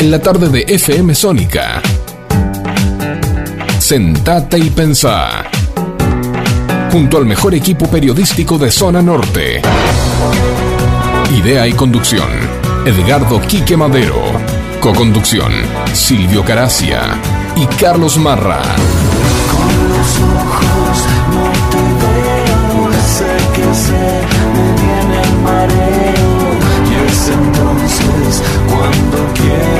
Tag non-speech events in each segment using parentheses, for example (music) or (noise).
en la tarde de FM Sónica. Sentate y pensá. Junto al mejor equipo periodístico de Zona Norte. Idea y conducción. Edgardo Quique Madero. Coconducción. Silvio Caracia y Carlos Marra. Con los ojos no te veo, sé que sé, me viene el mareo. Cuando quiero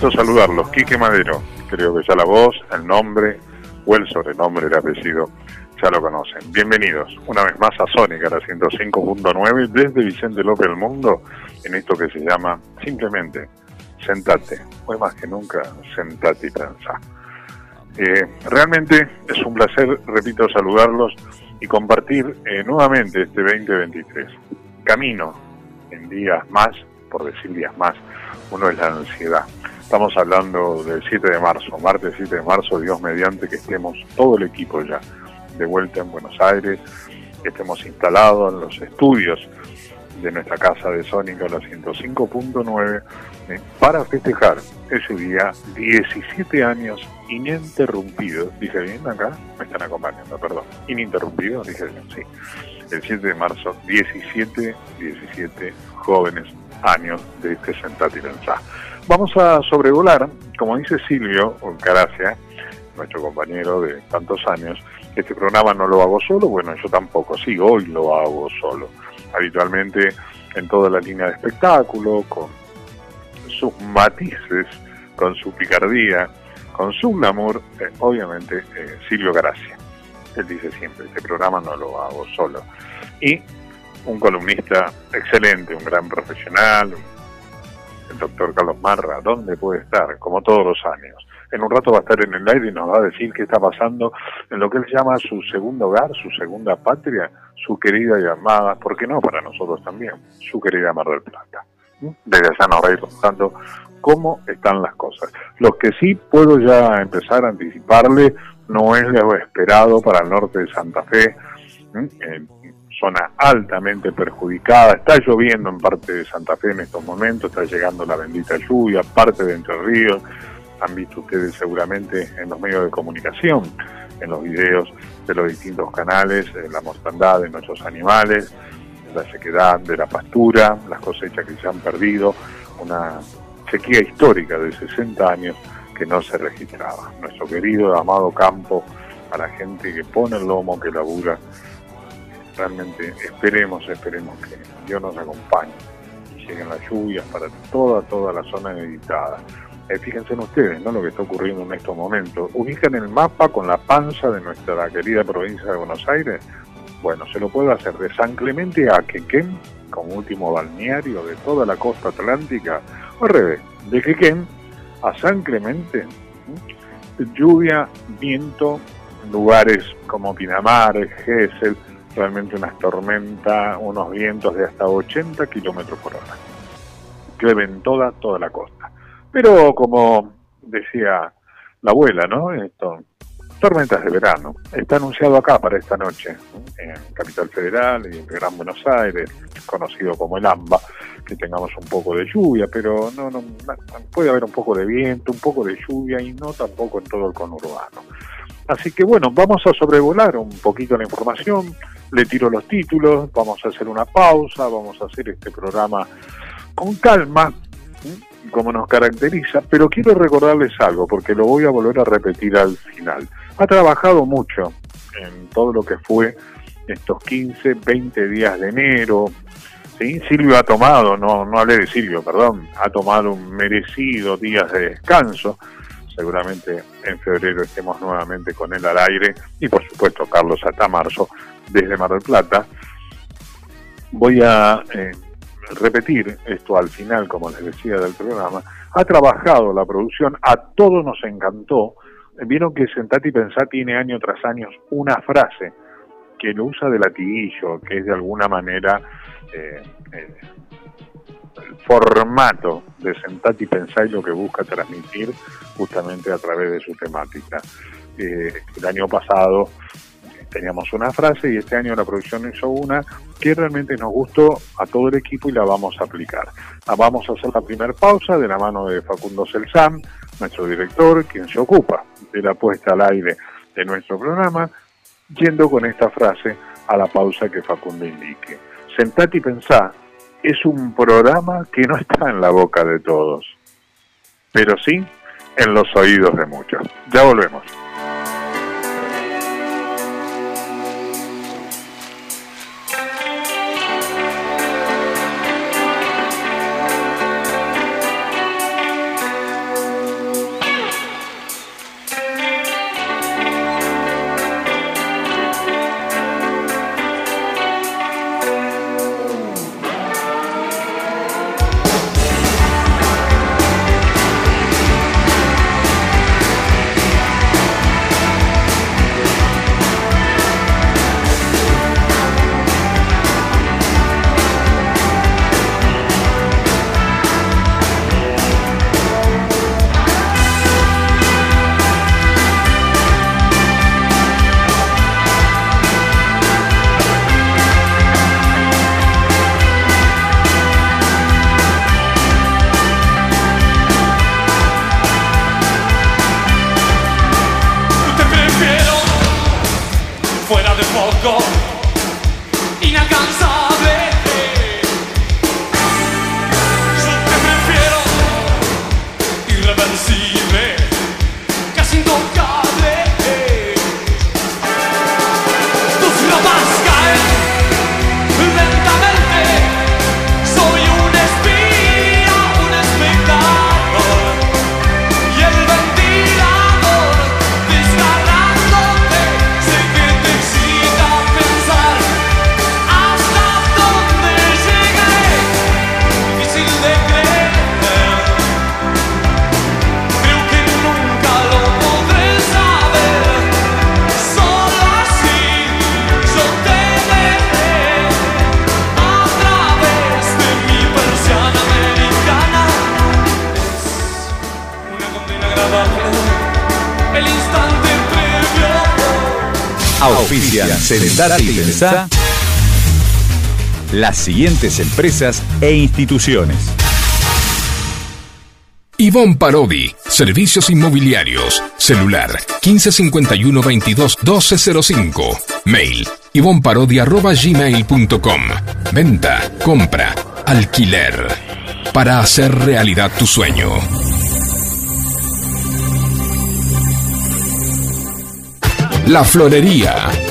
Gusto saludarlos. Quique Madero, creo que ya la voz, el nombre o el sobrenombre, el apellido, ya lo conocen. Bienvenidos una vez más a Sónica, la 105.9, desde Vicente López del Mundo, en esto que se llama simplemente Sentate. Hoy más que nunca, sentate y pensá. Eh, realmente es un placer, repito, saludarlos y compartir eh, nuevamente este 2023. Camino en días más, por decir días más, uno es la ansiedad. Estamos hablando del 7 de marzo, martes 7 de marzo, Dios mediante que estemos todo el equipo ya de vuelta en Buenos Aires, estemos instalados en los estudios de nuestra casa de Sónica, la 105.9, eh, para festejar ese día 17 años ininterrumpidos. Dije bien acá, me están acompañando, perdón. Ininterrumpidos, dije bien, sí. El 7 de marzo, 17, 17 jóvenes años de este Sentate y Pensá. Vamos a sobrevolar, como dice Silvio Caracia, nuestro compañero de tantos años, este programa no lo hago solo, bueno, yo tampoco, sí, hoy lo hago solo. Habitualmente en toda la línea de espectáculo, con sus matices, con su picardía, con su glamour, eh, obviamente eh, Silvio Gracia. Él dice siempre, este programa no lo hago solo. Y un columnista excelente, un gran profesional, el doctor Carlos Marra, ¿dónde puede estar? Como todos los años. En un rato va a estar en el aire y nos va a decir qué está pasando en lo que él llama su segundo hogar, su segunda patria, su querida y amada, ¿por qué no para nosotros también? Su querida Mar del Plata. Desde allá nos va a ir contando cómo están las cosas. Lo que sí puedo ya empezar a anticiparle no es lo esperado para el norte de Santa Fe, en zona altamente perjudicada, está lloviendo en parte de Santa Fe en estos momentos, está llegando la bendita lluvia, parte de Entre Ríos, han visto ustedes seguramente en los medios de comunicación, en los videos de los distintos canales, eh, la mortandad de nuestros animales, la sequedad de la pastura, las cosechas que se han perdido, una sequía histórica de 60 años que no se registraba. Nuestro querido, amado campo, a la gente que pone el lomo, que labura, realmente esperemos, esperemos que Dios nos acompañe y lleguen las lluvias para toda, toda la zona editada. Eh, fíjense en ustedes, ¿no? Lo que está ocurriendo en estos momentos. Ubican el mapa con la panza de nuestra querida provincia de Buenos Aires. Bueno, se lo puede hacer de San Clemente a Quequén, como último balneario de toda la costa atlántica, o al revés, de Quequén a San Clemente, lluvia, viento, lugares como Pinamar, Gesell, realmente unas tormentas, unos vientos de hasta 80 kilómetros por hora. Llueven toda, toda la costa. Pero como decía la abuela, ¿no? Esto, tormentas de verano. Está anunciado acá para esta noche, en Capital Federal y en Gran Buenos Aires, conocido como el AMBA, que tengamos un poco de lluvia, pero no, no puede haber un poco de viento, un poco de lluvia y no tampoco en todo el conurbano. Así que bueno, vamos a sobrevolar un poquito la información, le tiro los títulos, vamos a hacer una pausa, vamos a hacer este programa con calma, como nos caracteriza, pero quiero recordarles algo, porque lo voy a volver a repetir al final. Ha trabajado mucho en todo lo que fue estos 15, 20 días de enero. ¿sí? Silvio ha tomado, no, no hablé de Silvio, perdón, ha tomado un merecido días de descanso. Seguramente en febrero estemos nuevamente con él al aire y por supuesto Carlos hasta marzo desde Mar del Plata. Voy a eh, repetir esto al final, como les decía del programa. Ha trabajado la producción, a todos nos encantó. Vieron que Sentati Pensá tiene año tras año una frase que lo usa de latiguillo, que es de alguna manera eh, eh, el formato de Sentati Pensá y lo que busca transmitir justamente a través de su temática. Eh, el año pasado teníamos una frase y este año la producción hizo una que realmente nos gustó a todo el equipo y la vamos a aplicar. Ah, vamos a hacer la primera pausa de la mano de Facundo Celsam, nuestro director, quien se ocupa de la puesta al aire de nuestro programa, yendo con esta frase a la pausa que Facundo indique. Sentate y pensá, es un programa que no está en la boca de todos, pero sí en los oídos de muchos. Ya volvemos. Y las siguientes empresas e instituciones. Ivonne Parodi, Servicios Inmobiliarios, celular 1551 22 1205, mail ivonparodi.gmail.com, venta, compra, alquiler, para hacer realidad tu sueño. La Florería,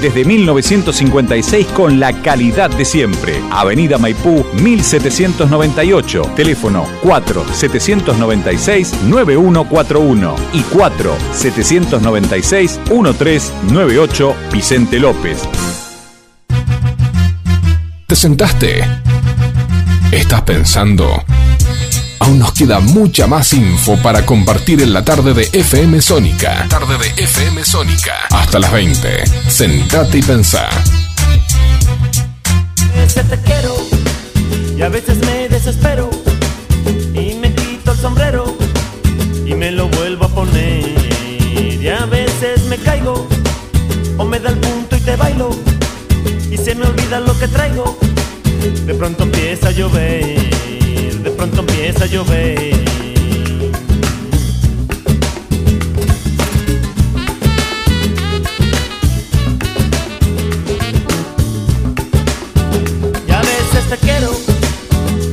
Desde 1956 con la calidad de siempre. Avenida Maipú 1798. Teléfono 4 796 9141 y 4 796 1398 Vicente López. ¿Te sentaste? ¿Estás pensando? Aún nos queda mucha más info para compartir en la tarde de FM Sónica. Tarde de FM Sónica. Hasta las 20. Sentate y pensá. Te quiero y a veces me desespero y me quito el sombrero y me lo vuelvo a poner y a veces me caigo o me da el punto y te bailo y se me olvida lo que traigo de pronto empieza a llover de pronto empieza a llover. Y a veces te quiero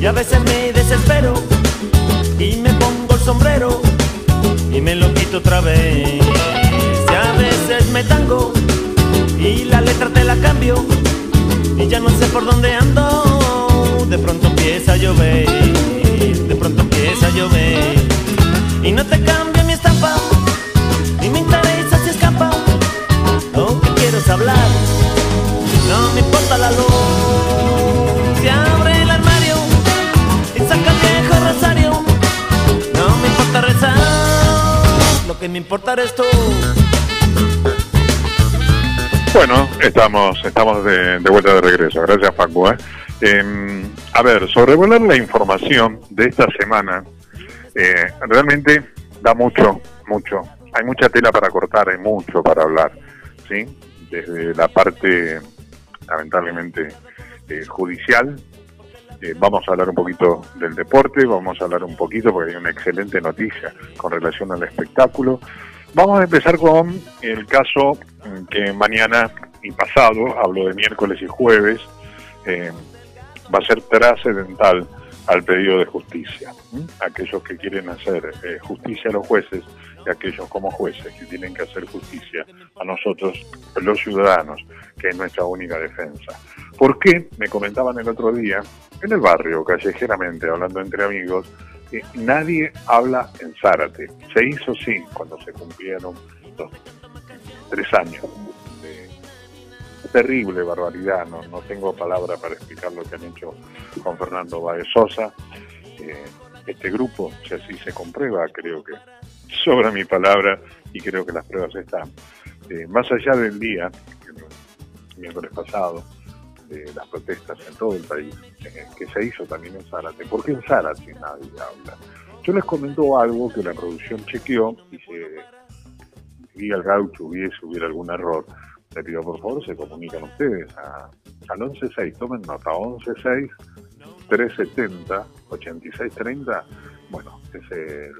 y a veces me desespero y me pongo el sombrero y me lo quito otra vez. Y a veces me tango y la letra te la cambio y ya no sé por dónde ando Bueno, estamos, estamos de, vuelta de regreso. Gracias, Facu. ¿eh? Eh, a ver, sobrevolar la información de esta semana eh, realmente da mucho, mucho. Hay mucha tela para cortar, hay mucho para hablar, ¿sí? Desde la parte, lamentablemente, eh, judicial. eh, vamos a hablar un poquito del deporte, vamos a hablar un poquito, porque hay una excelente noticia con relación al espectáculo. Vamos a empezar con el caso mm, que mañana y pasado, hablo de miércoles y jueves, eh, va a ser trascendental al pedido de justicia. ¿m? Aquellos que quieren hacer eh, justicia a los jueces y aquellos como jueces que tienen que hacer justicia a nosotros, los ciudadanos, que es nuestra única defensa. ¿Por qué? Me comentaban el otro día, en el barrio, callejeramente, hablando entre amigos, que nadie habla en Zárate. Se hizo sí cuando se cumplieron los tres años de terrible barbaridad, no, no tengo palabra para explicar lo que han hecho con Fernando Baez Sosa. Eh, este grupo, si así se comprueba, creo que (laughs) sobra mi palabra y creo que las pruebas están. Eh, más allá del día, el miércoles pasado, de las protestas en todo el país, eh, que se hizo también en Zárate. ¿Por qué en Zárate nadie habla? Yo les comento algo que la producción chequeó y si vi al gaucho hubiese hubiera algún error, le pido por favor se comunican ustedes a, al 116, tomen nota, 116 370 8630, bueno, es el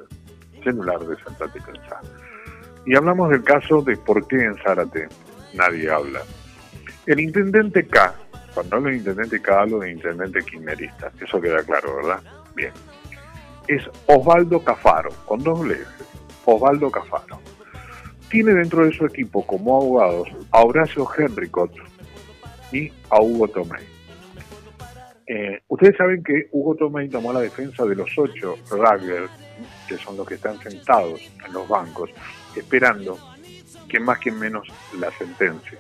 celular de Sentate y. Y hablamos del caso de por qué en Zárate nadie habla. El intendente K, cuando hablo de intendente K, hablo de intendente kirchnerista, eso queda claro, ¿verdad? Bien. Es Osvaldo Cafaro, con doble F, Osvaldo Cafaro. Tiene dentro de su equipo como abogados a Horacio Henricot y a Hugo Tomei. Eh, ustedes saben que Hugo Tomei tomó la defensa de los ocho Ragler, que son los que están sentados en los bancos, esperando que más que menos la sentencia,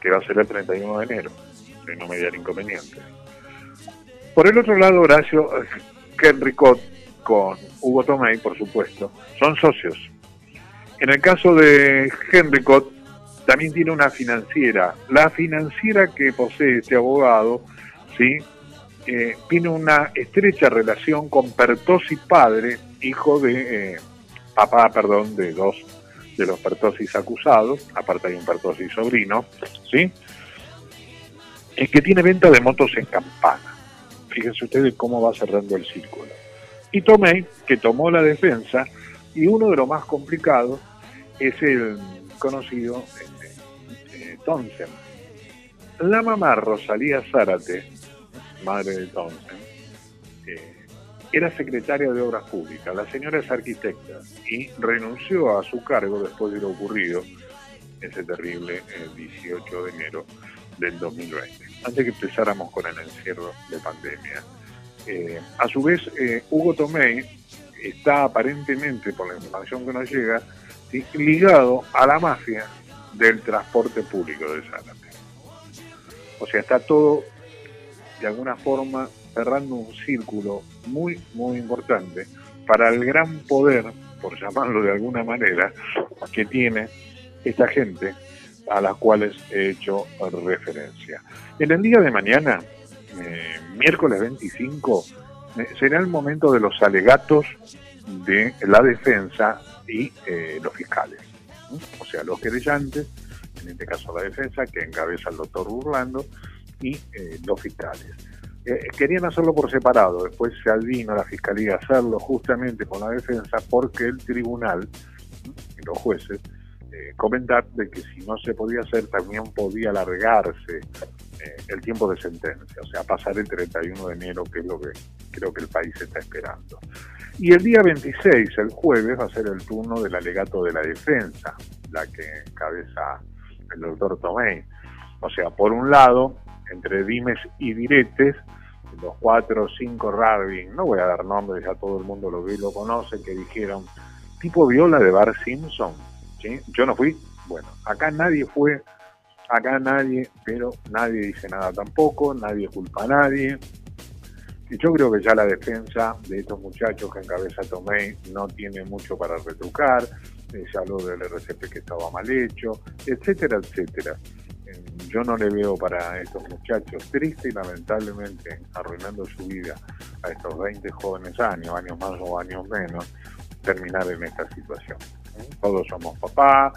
que va a ser el 31 de enero, de no mediar inconvenientes. Por el otro lado, Horacio Henricot con Hugo Tomei, por supuesto, son socios. En el caso de Henricot, también tiene una financiera. La financiera que posee este abogado, ¿sí? Eh, tiene una estrecha relación con Pertosi padre, hijo de, eh, papá, perdón, de dos de los Pertosis acusados, aparte hay un Pertosi sobrino, ¿sí? Es que tiene venta de motos en campana. Fíjense ustedes cómo va cerrando el círculo. Y Tomei, que tomó la defensa, y uno de los más complicados es el conocido este, eh, La mamá Rosalía Zárate, madre de Tonsen, eh, era secretaria de Obras Públicas. La señora es arquitecta y renunció a su cargo después de lo ocurrido ese terrible 18 eh, de enero del 2020, antes que empezáramos con el encierro de pandemia. Eh, a su vez, eh, Hugo Tomei está aparentemente, por la información que nos llega, ligado a la mafia del transporte público de Zárate. O sea, está todo de alguna forma cerrando un círculo muy, muy importante para el gran poder, por llamarlo de alguna manera, que tiene esta gente a las cuales he hecho referencia. En el día de mañana, eh, miércoles 25, eh, será el momento de los alegatos de la defensa y eh, los fiscales. O sea, los querellantes, en este caso la defensa, que encabeza el doctor Burlando, y los fiscales. querían hacerlo por separado, después se advino la fiscalía a hacerlo justamente con la defensa porque el tribunal y los jueces eh, comentar de que si no se podía hacer también podía alargarse eh, el tiempo de sentencia, o sea, pasar el 31 de enero, que es lo que creo que el país está esperando. Y el día 26, el jueves, va a ser el turno del alegato de la defensa, la que encabeza el doctor Tomé. O sea, por un lado, entre dimes y diretes, los cuatro o cinco Rabin, no voy a dar nombres, ya todo el mundo lo ve y lo conoce, que dijeron, tipo viola de Bar Simpson, yo no fui, bueno, acá nadie fue, acá nadie, pero nadie dice nada tampoco, nadie culpa a nadie. Y yo creo que ya la defensa de estos muchachos que encabeza Tomei no tiene mucho para retrucar, se habló del RCP que estaba mal hecho, etcétera, etcétera. Eh, yo no le veo para estos muchachos, triste y lamentablemente arruinando su vida a estos 20 jóvenes años, años más o años menos, terminar en esta situación. Todos somos papá,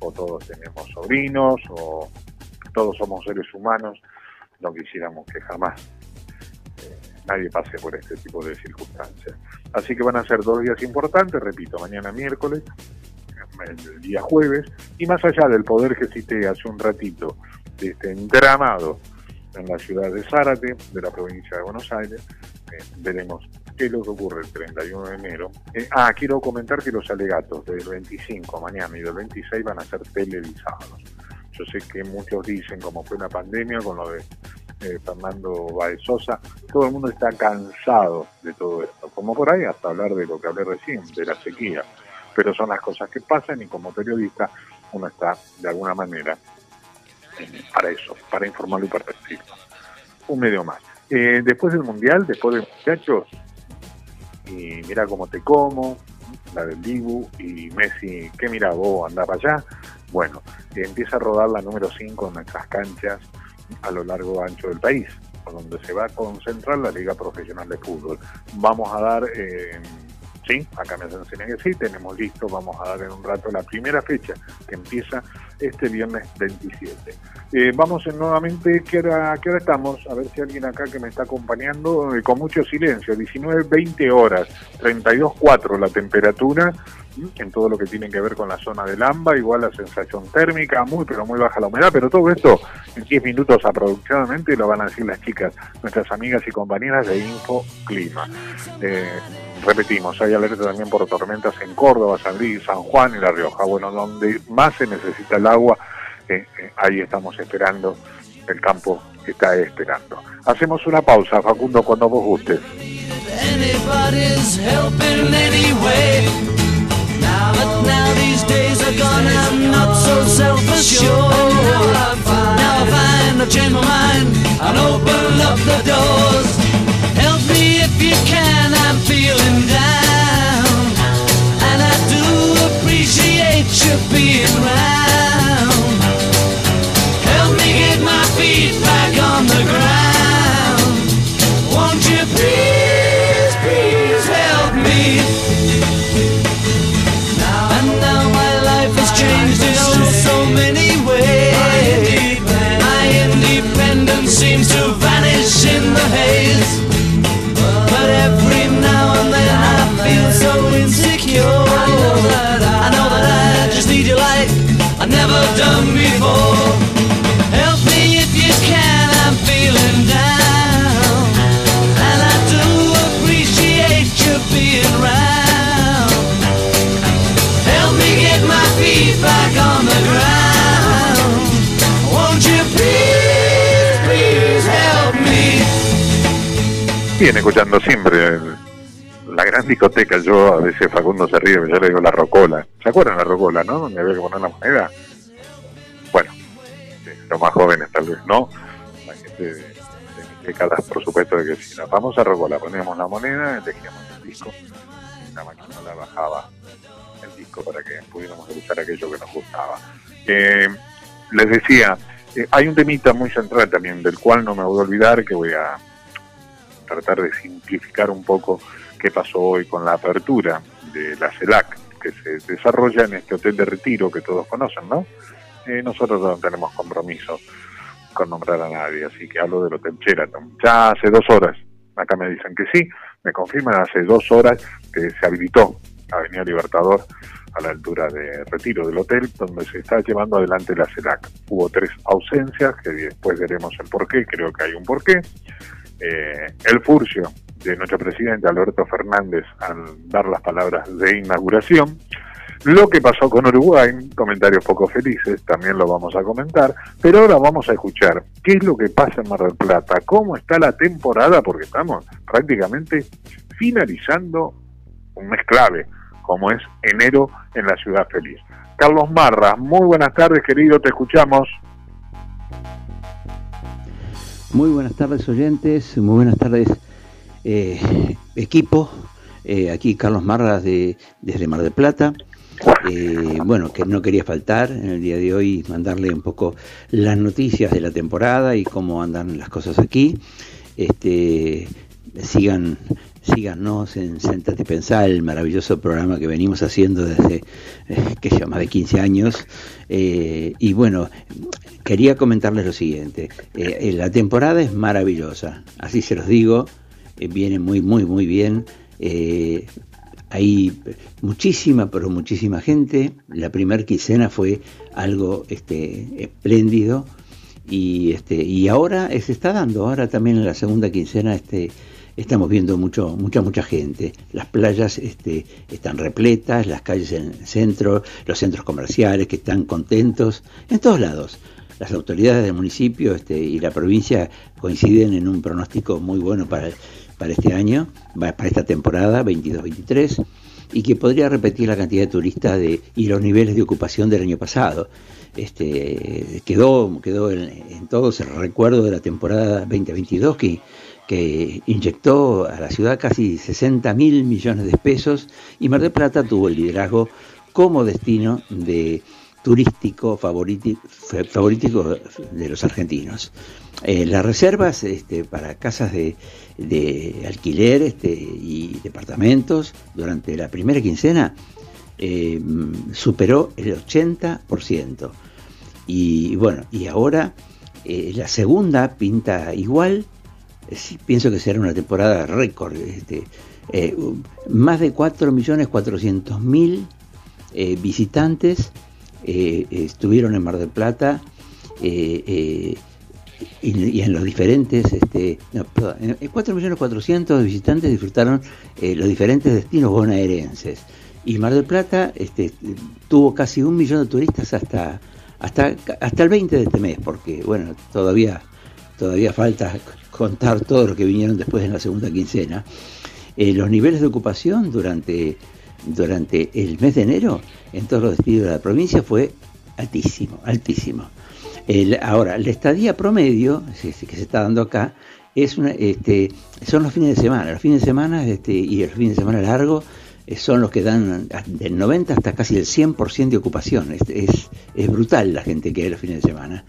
o todos tenemos sobrinos, o todos somos seres humanos. No quisiéramos que jamás eh, nadie pase por este tipo de circunstancias. Así que van a ser dos días importantes, repito, mañana miércoles, el día jueves, y más allá del poder que cité hace un ratito, de este entramado en la ciudad de Zárate, de la provincia de Buenos Aires, eh, veremos qué es lo que ocurre el 31 de enero. Eh, ah, quiero comentar que los alegatos del 25 mañana y del 26 van a ser televisados. Yo sé que muchos dicen, como fue una pandemia con lo de eh, Fernando Baez Sosa, todo el mundo está cansado de todo esto. Como por ahí hasta hablar de lo que hablé recién, de la sequía. Pero son las cosas que pasan y como periodista uno está de alguna manera para eso, para informarlo y para decirlo. Un medio más. Eh, después del Mundial, después de muchachos, y mira cómo te como, la del Dibu y Messi, ¿qué mira vos, andás para allá? Bueno, empieza a rodar la número 5 en nuestras canchas a lo largo ancho del país, donde se va a concentrar la Liga Profesional de Fútbol. Vamos a dar, eh, sí, acá me hacen que sí, tenemos listo, vamos a dar en un rato la primera fecha que empieza este viernes 27. Eh, vamos en nuevamente, ¿qué hora, ¿qué hora estamos? A ver si alguien acá que me está acompañando, eh, con mucho silencio, 19, 20 horas, 32,4 la temperatura, en todo lo que tiene que ver con la zona del AMBA, igual la sensación térmica, muy pero muy baja la humedad, pero todo esto en 10 minutos aproximadamente lo van a decir las chicas, nuestras amigas y compañeras de Info Clima. Eh, repetimos, hay alerta también por tormentas en Córdoba, San Luis, San Juan y La Rioja. Bueno, donde más se necesita el agua, eh, eh, ahí estamos esperando, el campo está esperando. Hacemos una pausa, Facundo, cuando vos gustes. But now these days are gone, I'm not so self-assured. Now, now I find I've changed my mind and open up the doors. Help me if you can, I'm feeling down. And I do appreciate you being round. Escuchando siempre la gran discoteca. Yo a veces Facundo se ríe, yo le digo la rocola. ¿Se acuerdan la rocola, no? Donde había que poner la moneda. Bueno, eh, los más jóvenes tal vez no. La gente de, mis décadas, por supuesto, de que si la famosa rocola poníamos la moneda, elegíamos el disco, la máquina la bajaba el disco para que pudiéramos escuchar aquello que nos gustaba. Eh, les decía, eh, hay un temita muy central también, del cual no me voy a olvidar, que voy a tratar de simplificar un poco qué pasó hoy con la apertura de la CELAC, que se desarrolla en este hotel de retiro que todos conocen, ¿no? Eh, nosotros no tenemos compromiso con nombrar a nadie, así que hablo del Hotel Sheraton. Ya hace dos horas, acá me dicen que sí, me confirman hace dos horas que se habilitó Avenida Libertador a la altura de Retiro del hotel, donde se está llevando adelante la CELAC. Hubo tres ausencias, que después veremos el porqué, creo que hay un porqué. Eh, el furcio de nuestro presidente Alberto Fernández al dar las palabras de inauguración. Lo que pasó con Uruguay, comentarios poco felices, también lo vamos a comentar, pero ahora vamos a escuchar qué es lo que pasa en Mar del Plata, cómo está la temporada, porque estamos prácticamente finalizando un mes clave, como es enero en la ciudad feliz. Carlos Marra, muy buenas tardes querido, te escuchamos. Muy buenas tardes oyentes, muy buenas tardes eh, equipo. Eh, aquí Carlos Marras de, desde Mar del Plata. Eh, bueno, que no quería faltar en el día de hoy mandarle un poco las noticias de la temporada y cómo andan las cosas aquí. Este, sigan, síganos en Sentate y Pensar, el maravilloso programa que venimos haciendo desde eh, que ya más de 15 años. Eh, y bueno, quería comentarles lo siguiente. Eh, eh, la temporada es maravillosa, así se los digo, viene muy, muy, muy bien. Hay muchísima, pero muchísima gente. La primer quincena fue algo este, espléndido y este y ahora se está dando. Ahora también en la segunda quincena este estamos viendo mucho mucha mucha gente. Las playas este, están repletas, las calles en el centro, los centros comerciales que están contentos en todos lados. Las autoridades del municipio este, y la provincia coinciden en un pronóstico muy bueno para para este año, para esta temporada 22-23, y que podría repetir la cantidad de turistas de, y los niveles de ocupación del año pasado. Este, quedó quedó en, en todos el recuerdo de la temporada 2022 que, que inyectó a la ciudad casi 60 mil millones de pesos y Mar del Plata tuvo el liderazgo como destino de turístico favoriti- fa- favoritico de los argentinos. Eh, las reservas este, para casas de, de alquiler este, y departamentos durante la primera quincena eh, superó el 80%. Y bueno, y ahora eh, la segunda pinta igual. Sí, pienso que será una temporada récord. Este, eh, más de 4.400.000 eh, visitantes eh, estuvieron en Mar del Plata. eh, eh, y, en los diferentes, este, no, perdón, en- en 4.400.000 visitantes disfrutaron los diferentes destinos bonaerenses. Y Mar del Plata este, tuvo casi un millón de turistas hasta, hasta, hasta el 20 de este mes, porque bueno, todavía, todavía falta contar todo lo que vinieron después en la segunda quincena. Eh, los niveles de ocupación durante, durante el mes de enero en todos los destinos de la provincia fue altísimo, altísimo. Ahora, la estadía promedio que se está dando acá es una, este, son los fines de semana. Los fines de semana este, y los fines de semana largos eh, son los que dan del 90 hasta casi el 100% de ocupación. Es, es brutal la gente que hay los fines de semana.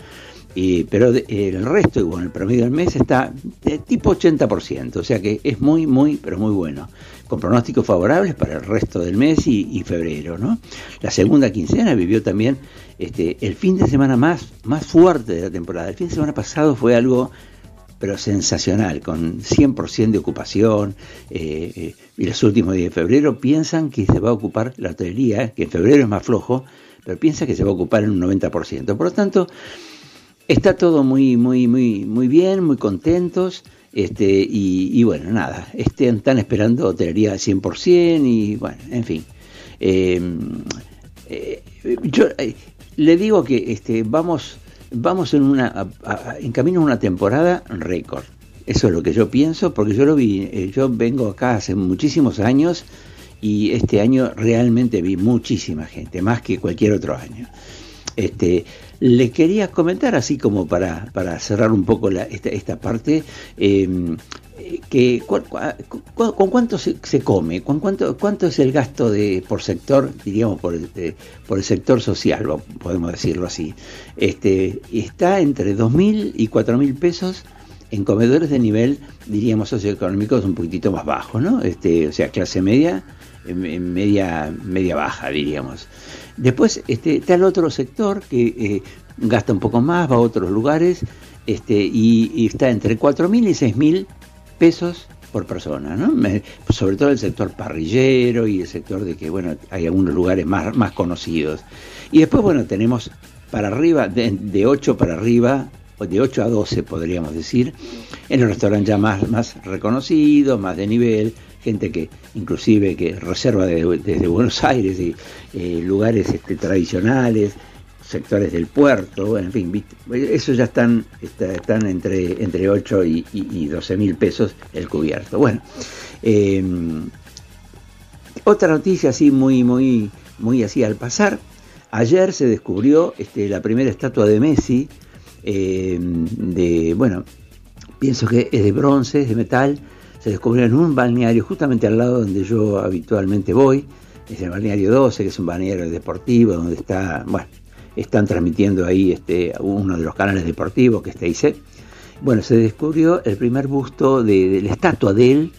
Y, pero el resto, bueno, el promedio del mes está de tipo 80%, o sea que es muy, muy, pero muy bueno, con pronósticos favorables para el resto del mes y, y febrero, ¿no? La segunda quincena vivió también este, el fin de semana más, más fuerte de la temporada. El fin de semana pasado fue algo pero sensacional, con 100% de ocupación. eh, eh, y los últimos días de febrero piensan que se va a ocupar la hotelería, que en febrero es más flojo, pero piensa que se va a ocupar en un 90%. Por lo tanto, está todo muy, muy, muy, muy bien, muy contentos. Este, y, y bueno, nada, este, están esperando hotelería al 100% y bueno, en fin. Eh, eh, yo eh, le digo que este, vamos, vamos en, una, a- en camino a una temporada récord. Eso es lo que yo pienso, porque yo lo vi, eh, yo vengo acá hace muchísimos años y este año realmente vi muchísima gente, más que cualquier otro año. Este, le quería comentar, así como para, para cerrar un poco la- esta, esta parte, eh, que con cuánto se, se come, con cuánto, cuánto es el gasto de por sector, diríamos por el, por el sector social, podemos decirlo así. Este, está entre 2.000 y 4.000 pesos en comedores de nivel, diríamos, socioeconómicos un poquitito más bajo, ¿no? Este, o sea, clase media, en- en media, media baja, diríamos. Después este, está el otro sector que eh, gasta un poco más, va a otros lugares, este, y, está entre 4.000 y 6.000 pesos por persona, ¿no? Sobre todo el sector parrillero y el sector de que, bueno, hay algunos lugares más, más conocidos. Y después, bueno, tenemos para arriba, de, de 8 para arriba, de 8 a 12 podríamos decir, en los restaurantes ya más, más reconocidos, más de nivel, gente que inclusive que reserva de- desde Buenos (laughs) Aires y eh, lugares este, tradicionales, sectores del puerto, en fin, esos ya están, está- están entre, entre 8 y, y, y 12 mil pesos el cubierto. Bueno, eh, otra noticia así muy, muy, muy así al pasar. Ayer se descubrió este, la primera estatua de Messi, eh, de, bueno, pienso que es de bronce, es de metal, se descubrió en un balneario justamente al lado donde yo habitualmente voy, es el balneario 12, que es un balneario deportivo, donde está, bueno, están transmitiendo ahí este, uno de los canales deportivos que está IC. Bueno, se descubrió el primer busto de, de la estatua de él,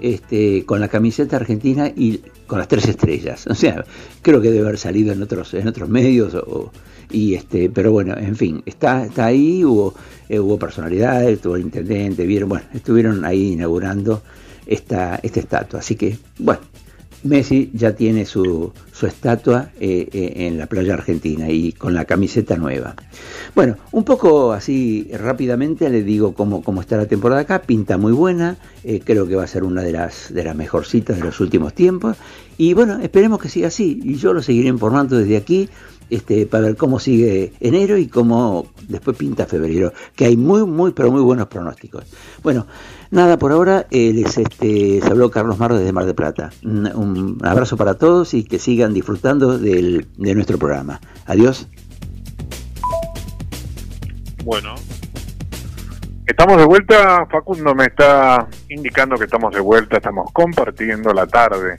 este, con la camiseta argentina y con las tres estrellas. (laughs) O sea, creo que debe haber salido en otros, en otros medios, o, y este, pero bueno, en fin, está, está ahí, hubo, eh, hubo personalidades, estuvo el intendente, vieron, bueno, estuvieron ahí inaugurando esta, esta estatua. Así que, bueno, Messi ya tiene su, su estatua eh, eh, en la playa argentina y con la camiseta nueva. Bueno, un poco así rápidamente le digo cómo, cómo está la temporada acá. Pinta muy buena, eh, creo que va a ser una de las, de las mejorcitas de los últimos tiempos. Y bueno, esperemos que siga así. Y yo lo seguiré informando desde aquí este, para ver cómo sigue enero y cómo después pinta febrero, que hay muy, muy, pero muy buenos pronósticos. Bueno, nada por ahora, eh, les este, se habló Carlos Marro desde Mar de Plata. Un, un abrazo para todos y que sigan disfrutando del, de nuestro programa. Adiós. Bueno. Estamos de vuelta, Facundo me está indicando que estamos de vuelta, estamos compartiendo la tarde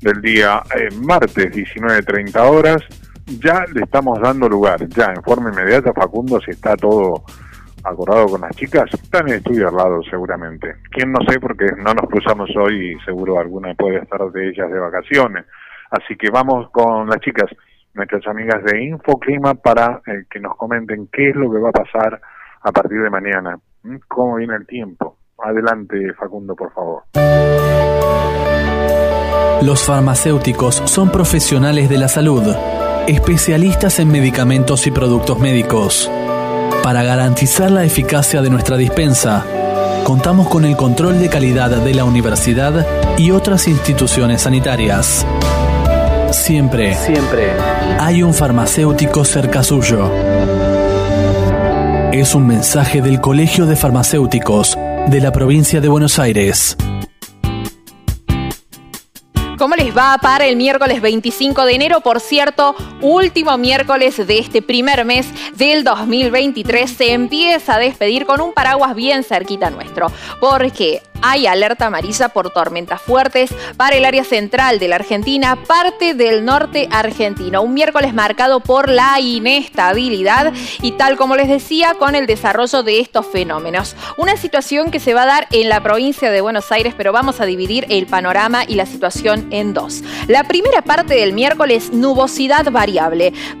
del día eh, martes 19.30 horas. Ya le estamos dando lugar, ya en forma inmediata, Facundo, si está todo acordado con las chicas, están en el estudio al lado seguramente. Quién no sé porque no nos cruzamos hoy y seguro alguna puede estar de ellas de vacaciones. Así que vamos con las chicas, nuestras amigas de Infoclima, para eh, que nos comenten qué es lo que va a pasar a partir de mañana, ¿m? cómo viene el tiempo. Adelante, Facundo, por favor. Los farmacéuticos son profesionales de la salud, especialistas en medicamentos y productos médicos. Para garantizar la eficacia de nuestra dispensa, contamos con el control de calidad de la universidad y otras instituciones sanitarias. Siempre, siempre hay un farmacéutico cerca suyo. Es un mensaje del Colegio de Farmacéuticos de la provincia de Buenos Aires. ¿Cómo les va para el miércoles 25 de enero? Por cierto, último miércoles de este primer mes del 2023 se empieza a despedir con un paraguas bien cerquita nuestro. Porque hay alerta amarilla por tormentas fuertes para el área central de la Argentina, parte del norte argentino. Un miércoles marcado por la inestabilidad y tal como les decía, con el desarrollo de estos fenómenos. Una situación que se va a dar en la provincia de Buenos Aires, pero vamos a dividir el panorama y la situación en dos. La primera parte del miércoles, nubosidad variable.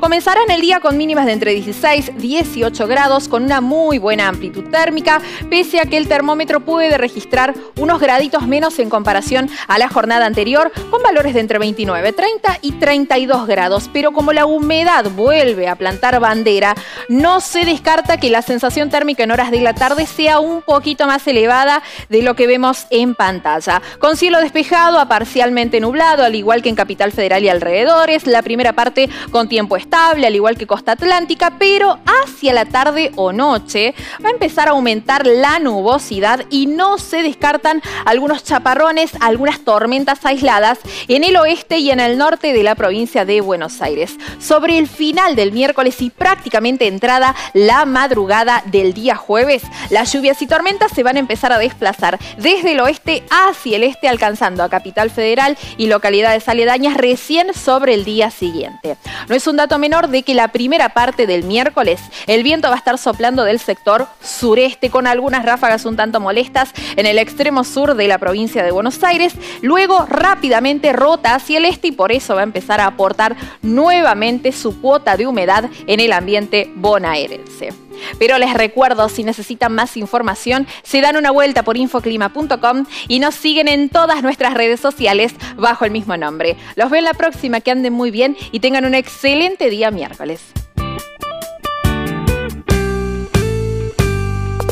Comenzarán el día con mínimas de entre 16 y 18 grados, con una muy buena amplitud térmica, pese a que el termómetro puede registrar unos graditos menos en comparación a la jornada anterior, con valores de entre 29, 30 y 32 grados. Pero como la humedad vuelve a plantar bandera, no se descarta que la sensación térmica en horas de la tarde sea un poquito más elevada de lo que vemos en pantalla. Con cielo despejado a parcialmente nublado, al igual que en Capital Federal y alrededores, la primera parte con tiempo estable, al igual que Costa Atlántica, pero hacia la tarde o noche va a empezar a aumentar la nubosidad y no se descarta descartan algunos chaparrones, algunas tormentas aisladas en el oeste y en el norte de la provincia de Buenos Aires. Sobre el final del miércoles y prácticamente entrada la madrugada del día jueves, las lluvias y tormentas se van a empezar a desplazar desde el oeste hacia el este, alcanzando a Capital Federal y localidades aledañas recién sobre el día siguiente. No es un dato menor de que la primera parte del miércoles el viento va a estar soplando del sector sureste con algunas ráfagas un tanto molestas en el extremo sur de la provincia de Buenos Aires, luego rápidamente rota hacia el este y por eso va a empezar a aportar nuevamente su cuota de humedad en el ambiente bonaerense. Pero les recuerdo, si necesitan más información, se dan una vuelta por infoclima.com y nos siguen en todas nuestras redes sociales bajo el mismo nombre. Los veo en la próxima, que anden muy bien y tengan un excelente día miércoles.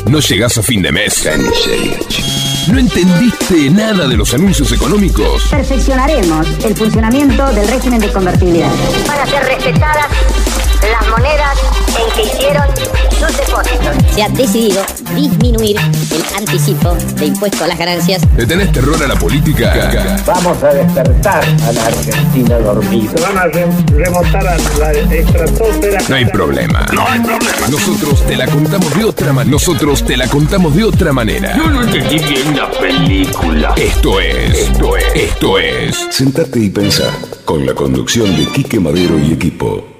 No llegás a fin de mes. ¿No entendiste nada de los anuncios económicos? Perfeccionaremos el funcionamiento del régimen de convertibilidad. Para ser respetadas las monedas en que hicieron sus depósitos. Se ha decidido disminuir el anticipo de impuesto a las ganancias. ¿Le tenés terror a la política? Vamos a despertar a la Argentina dormida. Van a remontar a la estratosfera. No hay problema. No hay problema. Nosotros te la contamos de otra manera. Nosotros te la contamos de otra manera. Yo no entendí bien la película. Esto es, esto es, esto es. Sentate y pensar con la conducción de Quique Madero y equipo.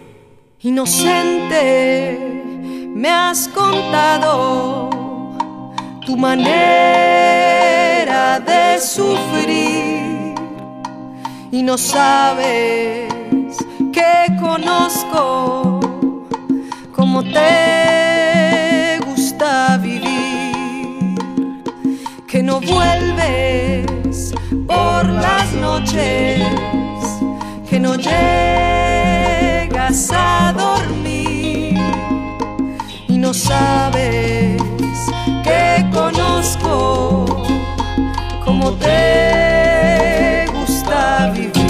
Inocente, me has contado tu manera de sufrir y no sabes que conozco cómo te gusta vivir, que no vuelves por las noches, que no llegas a dormir y no sabes que conozco cómo te gusta vivir.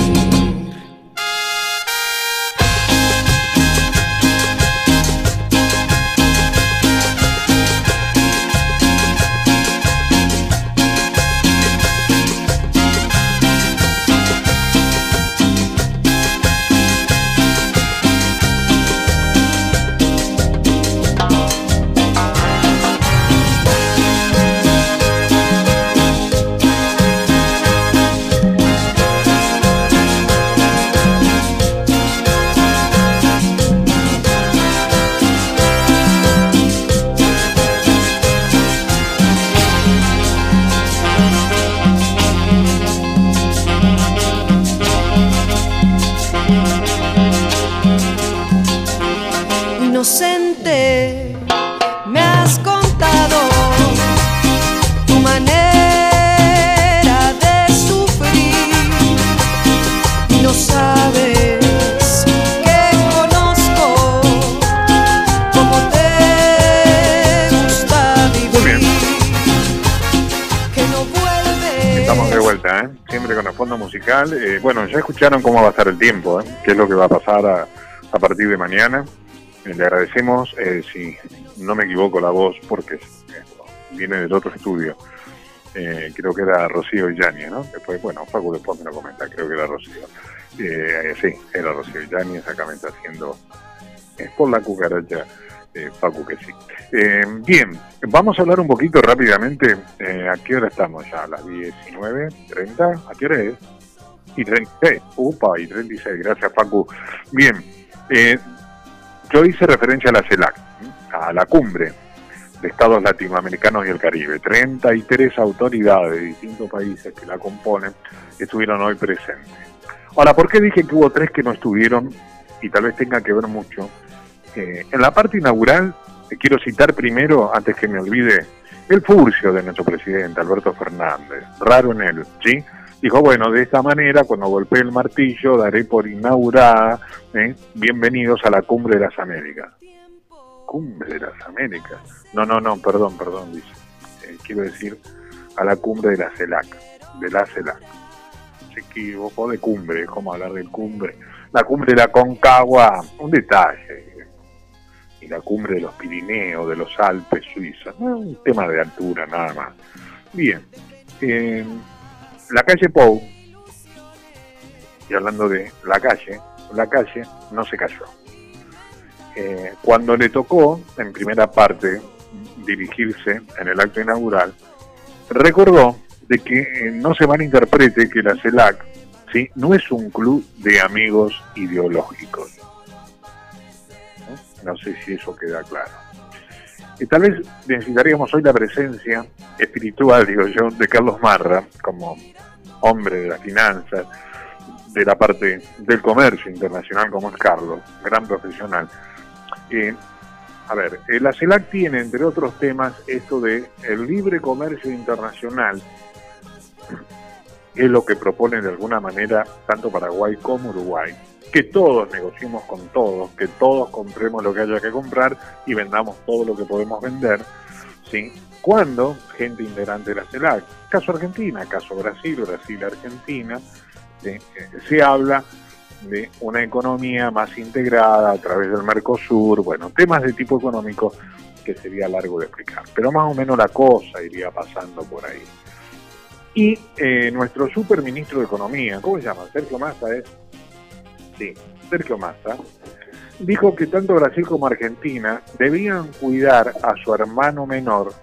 Escucharon cómo va a estar el tiempo, ¿eh? qué es lo que va a pasar a, partir de mañana. Eh, le agradecemos, eh, si no me equivoco, la voz, porque eh, viene del otro estudio. creo que era Rocío Yáñez, ¿no? Después, bueno, Facu después me lo comenta, creo que era Rocío. Sí, era Rocío Yáñez, acá me está haciendo por la cucaracha, eh, Facu que sí. Bien, vamos a hablar un poquito rápidamente, eh, ¿a qué hora estamos ya? ¿A las 19.30? ¿A qué hora es? Y 36, upa, y 36, gracias Facu. Bien, eh, yo hice referencia a la CELAC, a la cumbre de Estados Latinoamericanos y el Caribe. 33 autoridades de distintos países que la componen estuvieron hoy presentes. Ahora, ¿por qué dije que hubo tres que no estuvieron? Y tal vez tenga que ver mucho. Eh, en la parte inaugural, eh, quiero citar primero, antes que me olvide, el furcio de nuestro presidente, Alberto Fernández. Raro en él, ¿sí? Dijo, bueno, de esta manera, cuando golpee el martillo, daré por inaugurada, ¿eh? bienvenidos a la Cumbre de las Américas. Cumbre de las Américas. No, no, no, perdón, perdón, dice. Eh, quiero decir a la cumbre de la CELAC, de la CELAC. Se equivocó de cumbre, es como hablar de cumbre. La cumbre de la Concagua, un detalle. Y la cumbre de los Pirineos, de los Alpes suizos. No, un tema de altura, nada más. Bien. Eh, la calle Pou, y hablando de la calle, la calle no se cayó. Eh, cuando le tocó, en primera parte, dirigirse en el acto inaugural, recordó de que eh, no se malinterprete que la CELAC no es un club de amigos ideológicos. No sé si eso queda claro. Y tal vez necesitaríamos hoy la presencia espiritual, digo yo, de Carlos Marra, como hombre de las finanzas, de la parte del comercio internacional como es Carlos, gran profesional. Eh, a ver, eh, la CELAC tiene, entre otros temas, esto de el libre comercio internacional, que es lo que propone de alguna manera tanto Paraguay como Uruguay, que todos negociemos con todos, que todos compremos lo que haya que comprar y vendamos todo lo que podemos vender, ¿sí? Cuando gente integrante de la CELAC, caso Argentina, caso Brasil, Brasil-Argentina. Eh, se habla de una economía más integrada a través del Mercosur, bueno, temas de tipo económico que sería largo de explicar, pero más o menos la cosa iría pasando por ahí. Y eh, nuestro superministro de Economía, ¿cómo se llama? Sergio Massa es. Sí, Sergio Massa, dijo que tanto Brasil como Argentina debían cuidar a su hermano menor,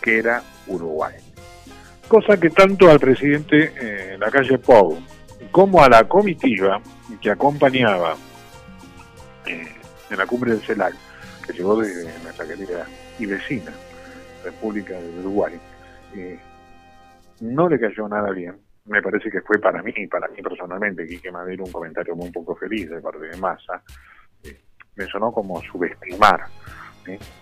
que era Uruguay. Cosa que tanto al presidente eh, la calle Pou como a la comitiva que acompañaba eh, en la cumbre del CELAC, que llegó de nuestra querida y vecina República de Uruguay, eh, no le cayó nada bien. Me parece que fue para mí, para mí personalmente, Quique Madero, un comentario muy poco feliz de parte de Massa. Eh, me sonó como subestimar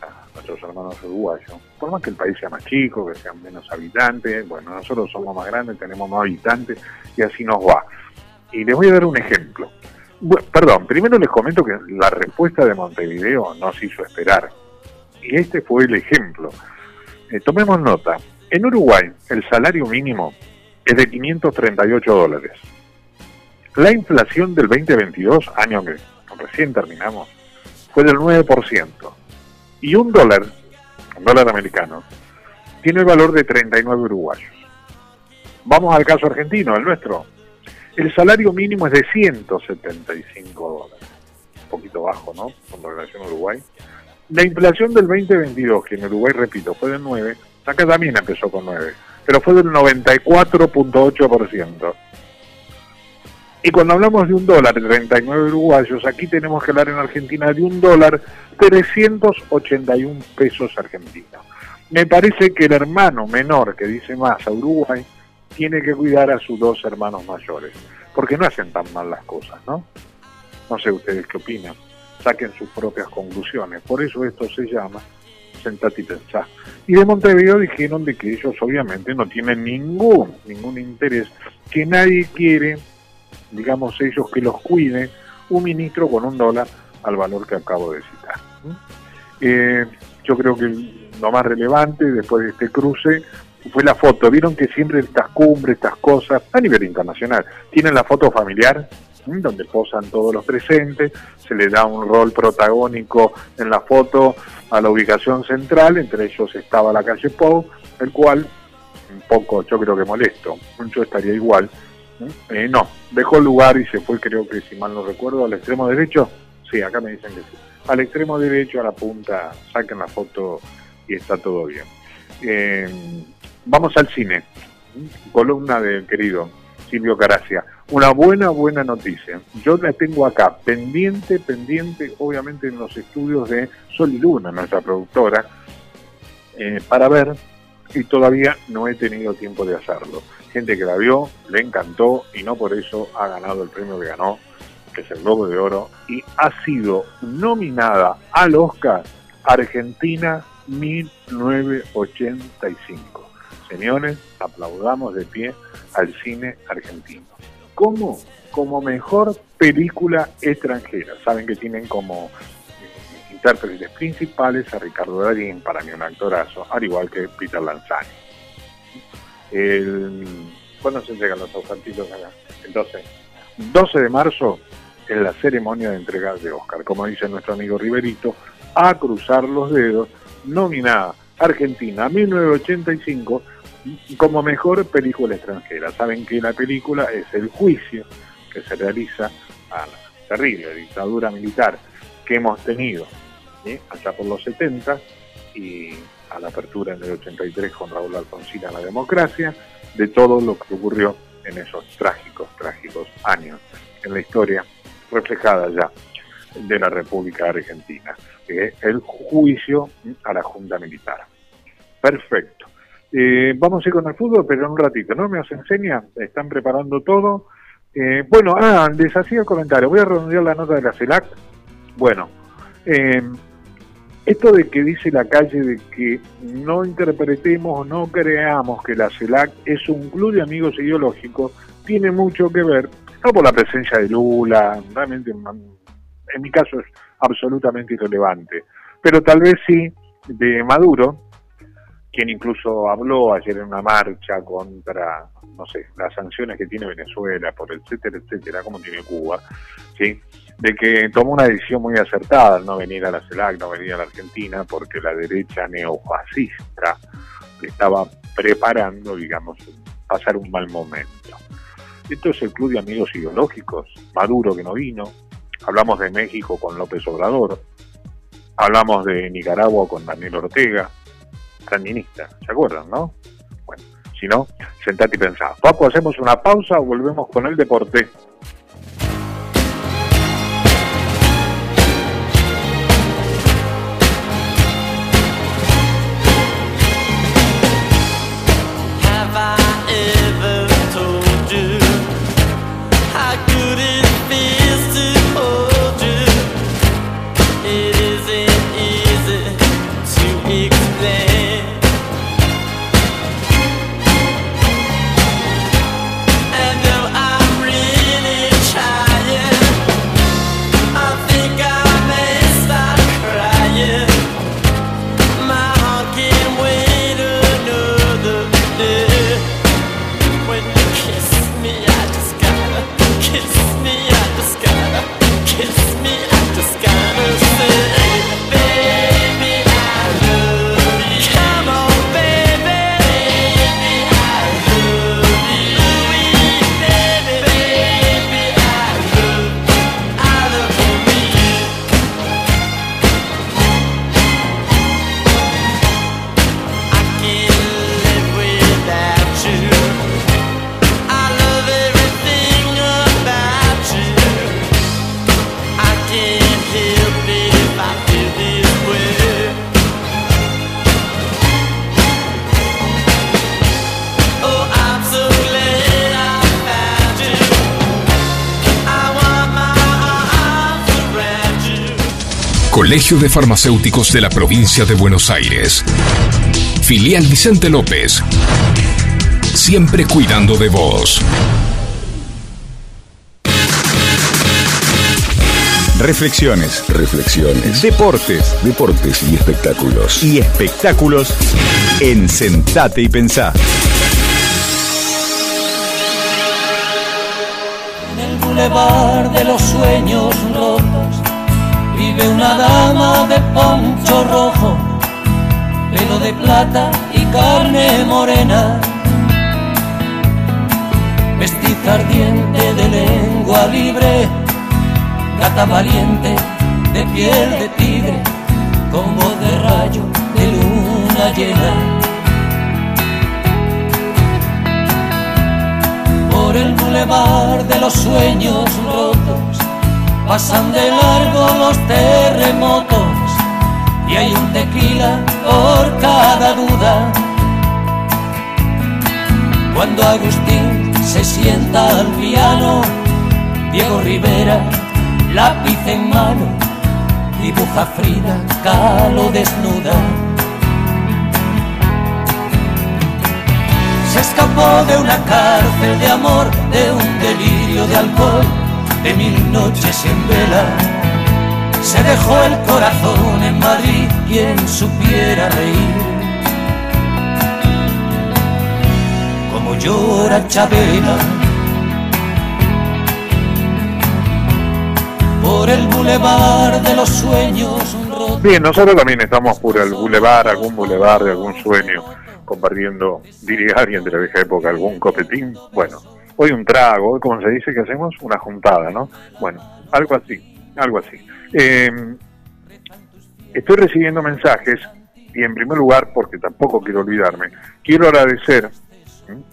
a nuestros hermanos uruguayos. Por más que el país sea más chico, que sean menos habitantes, bueno, nosotros somos más grandes, tenemos más habitantes y así nos va. Y les voy a dar un ejemplo. Perdón, primero les comento que la respuesta de Montevideo nos hizo esperar. Y este fue el ejemplo. Eh, tomemos nota. En Uruguay, el salario mínimo es de 538 dólares. La inflación del 2022, año que recién terminamos, fue del 9%. Y un dólar, un dólar americano, tiene el valor de 39 uruguayos. Vamos al caso argentino, el nuestro. El salario mínimo es de 175 dólares. Un poquito bajo, ¿no? Con relación a Uruguay. La inflación del 2022, que en Uruguay, repito, fue del 9, acá también empezó con 9, pero fue del 94.8%. Y cuando hablamos de un dólar de 39 uruguayos, aquí tenemos que hablar en Argentina de un dólar 381 pesos argentinos. Me parece que el hermano menor que dice más a Uruguay tiene que cuidar a sus dos hermanos mayores, porque no hacen tan mal las cosas, ¿no? No sé ustedes qué opinan, saquen sus propias conclusiones, por eso esto se llama sentate y pensá. Y de Montevideo dijeron de que ellos obviamente no tienen ningún, ningún interés, que nadie quiere, digamos ellos, que los cuide un ministro con un dólar al valor que acabo de citar. Eh, yo creo que lo más relevante después de este cruce fue la foto. Vieron que siempre estas cumbres, estas cosas, a nivel internacional, tienen la foto familiar. Donde posan todos los presentes, se le da un rol protagónico en la foto a la ubicación central, entre ellos estaba la calle Pou, el cual un poco, yo creo que molesto, yo estaría igual. Eh, no, dejó el lugar y se fue, creo que si mal no recuerdo, al extremo derecho. Sí, acá me dicen que sí. Al extremo derecho, a la punta, saquen la foto y está todo bien. Eh, vamos al cine. Columna del querido Silvio Caracia. Una buena, buena noticia. Yo la tengo acá, pendiente, pendiente, obviamente en los estudios de Sol y Luna, nuestra productora, eh, para ver y todavía no he tenido tiempo de hacerlo. Gente que la vio, le encantó y no por eso ha ganado el premio que ganó, que es el Globo de Oro, y ha sido nominada al Oscar Argentina 1985. Señores, aplaudamos de pie al cine argentino. ¿Cómo? Como mejor película extranjera. Saben que tienen como eh, intérpretes principales a Ricardo Darín, para mí un actorazo, al igual que Peter Lanzani. El, ¿Cuándo se entregan los ofertitos acá? El 12. 12 de marzo en la ceremonia de entrega de Oscar. Como dice nuestro amigo Riverito, a cruzar los dedos, nominada Argentina 1985 como mejor película extranjera. Saben que la película es el juicio que se realiza a la terrible dictadura militar que hemos tenido allá por los 70 y a la apertura en el 83 con Raúl Alfonsín a la democracia, de todo lo que ocurrió en esos trágicos, trágicos años en la historia reflejada ya de la República Argentina. el juicio a la Junta Militar. Perfecto. Eh, vamos a ir con el fútbol, pero en un ratito, ¿no? Me os enseña, están preparando todo. Eh, bueno, ah, les hacía el comentario, voy a redondear la nota de la CELAC. Bueno, eh, esto de que dice la calle de que no interpretemos o no creamos que la CELAC es un club de amigos ideológicos, tiene mucho que ver, no por la presencia de Lula, realmente en mi caso es absolutamente irrelevante, pero tal vez sí de Maduro, quien incluso habló ayer en una marcha contra, no sé, las sanciones que tiene Venezuela, por etcétera, etcétera, como tiene Cuba, de que tomó una decisión muy acertada no venir a la CELAC, no venir a la Argentina, porque la derecha neofascista estaba preparando, digamos, pasar un mal momento. Esto es el club de amigos ideológicos, Maduro que no vino, hablamos de México con López Obrador, hablamos de Nicaragua con Daniel Ortega, sandinista, ¿se acuerdan, no? Bueno, si no, sentate y pensá. Paco, hacemos una pausa o volvemos con el deporte. Colegio de Farmacéuticos de la Provincia de Buenos Aires. Filial Vicente López. Siempre cuidando de vos. Reflexiones, Reflexiones, deportes deportes y espectáculos. y espectáculos en Sentate y Pensá. En el bulevar de los sueños rotos vive una dama de poncho rojo, pelo de plata y carne morena, mestiza ardiente de lengua libre, gata valiente de piel de tigre, con voz de rayo de luna llena. Por el bulevar de los sueños rotos, pasan de largo los terremotos y hay un tequila por cada duda. Cuando Agustín se sienta al piano, Diego Rivera, lápiz en mano, dibuja Frida Kahlo desnuda. Se escapó de una cárcel de amor, de un delirio de alcohol, de mil noches en vela se dejó el corazón en Madrid, quien supiera reír. Como llora Chabela por el bulevar de los sueños. Bien, nosotros también estamos por el bulevar, algún bulevar de algún sueño, compartiendo, diría alguien de la vieja época, algún copetín. Bueno, hoy un trago, como se dice que hacemos una juntada, ¿no? Bueno, algo así, algo así. Eh, estoy recibiendo mensajes y en primer lugar, porque tampoco quiero olvidarme, quiero agradecer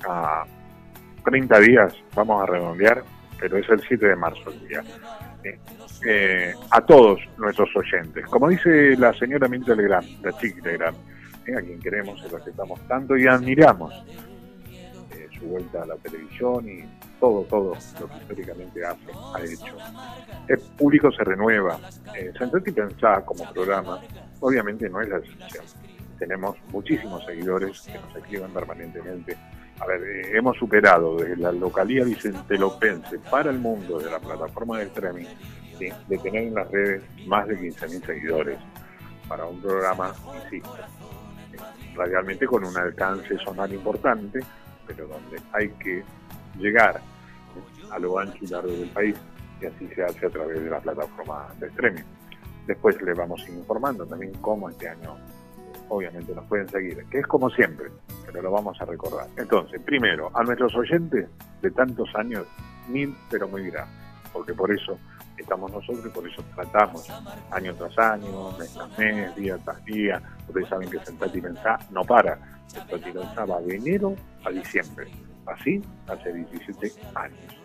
a 30 días, vamos a redondear, pero es el 7 de marzo el día, eh, a todos nuestros oyentes. Como dice la señora Mirta Legrand, la chica Legrand, ¿eh? a quien queremos y respetamos tanto y admiramos su vuelta a la televisión y todo, todo lo que históricamente hace, ha hecho. El público se renueva. Eh, Sentate y Pensá como programa, obviamente no es la excepción. Tenemos muchísimos seguidores que nos escriben permanentemente. A ver, eh, hemos superado desde la localía vicentelopense para el mundo de la plataforma de streaming, ¿sí? de tener en las redes más de 15.000 seguidores para un programa, insisto, radialmente con un alcance sonal importante, pero donde hay que llegar a lo ancho y largo del país y así se hace a través de la plataforma de streaming. Después le vamos informando también cómo este año obviamente nos pueden seguir, que es como siempre, pero lo vamos a recordar. Entonces, primero, a nuestros oyentes de tantos años, mil pero muy gracias, porque por eso estamos nosotros y por eso tratamos año tras año, mes tras mes, día tras día. Ustedes saben que Sentate y Pensá no para. Y Pensá va de enero a diciembre. Así hace 17 años.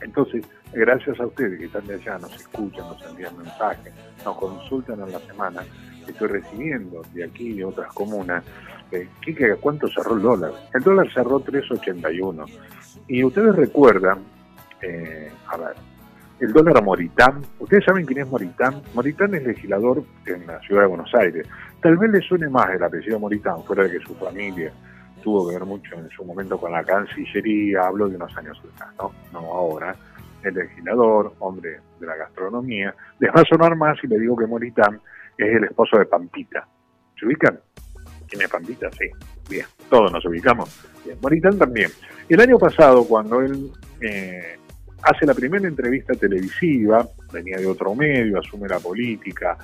Entonces, gracias a ustedes que están de allá, nos escuchan, nos envían mensajes, nos consultan a la semana, estoy recibiendo de aquí y de otras comunas. Eh, ¿cuánto cerró el dólar? El dólar cerró 3.81. Y ustedes recuerdan, eh, a ver, el dólar Moritán, ¿ustedes saben quién es Moritán? Moritán es legislador en la ciudad de Buenos Aires. Tal vez le suene más el apellido Moritán, fuera de que su familia tuvo que ver mucho en su momento con la Cancillería, hablo de unos años atrás, ¿no? No ahora. El legislador, hombre de la gastronomía. Les va a sonar más si le digo que Moritán es el esposo de Pampita. ¿Se ubican? ¿Quién es Pampita? Sí. Bien, todos nos ubicamos. Bien, Moritán también. El año pasado, cuando él eh, hace la primera entrevista televisiva, venía de otro medio, asume la política,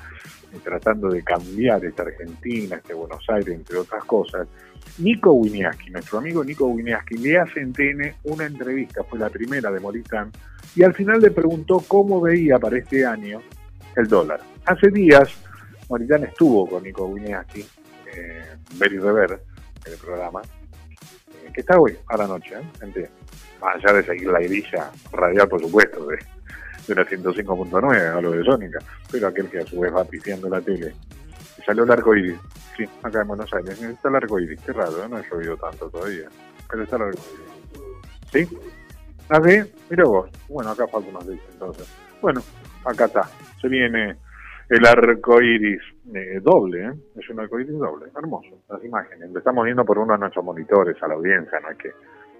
eh, tratando de cambiar esta Argentina, este Buenos Aires, entre otras cosas, Nico Winiaski, nuestro amigo Nico Winiaski, le hace en TN una entrevista, fue la primera de Moritán, y al final le preguntó cómo veía para este año el dólar. Hace días, Moritán estuvo con Nico Winiaski, eh, ver y rever, en el programa, que está hoy, a la noche, ¿eh? Más allá de seguir la grilla radial, por supuesto, de, de la 105.9, a lo de Sónica, pero aquel que a su vez va pifiando la tele. Y salió el arco iris, sí, acá en Buenos Aires, está el arco iris, qué raro, ¿eh? no ha llovido tanto todavía, pero está el arco iris. ¿Sí? ¿Ah, sí? Mira vos, bueno, acá falta unos días entonces. Bueno, acá está, se viene el arco iris eh, doble, ¿eh? es un arco iris doble, hermoso, las imágenes. Lo estamos viendo por uno de nuestros monitores a la audiencia, no es que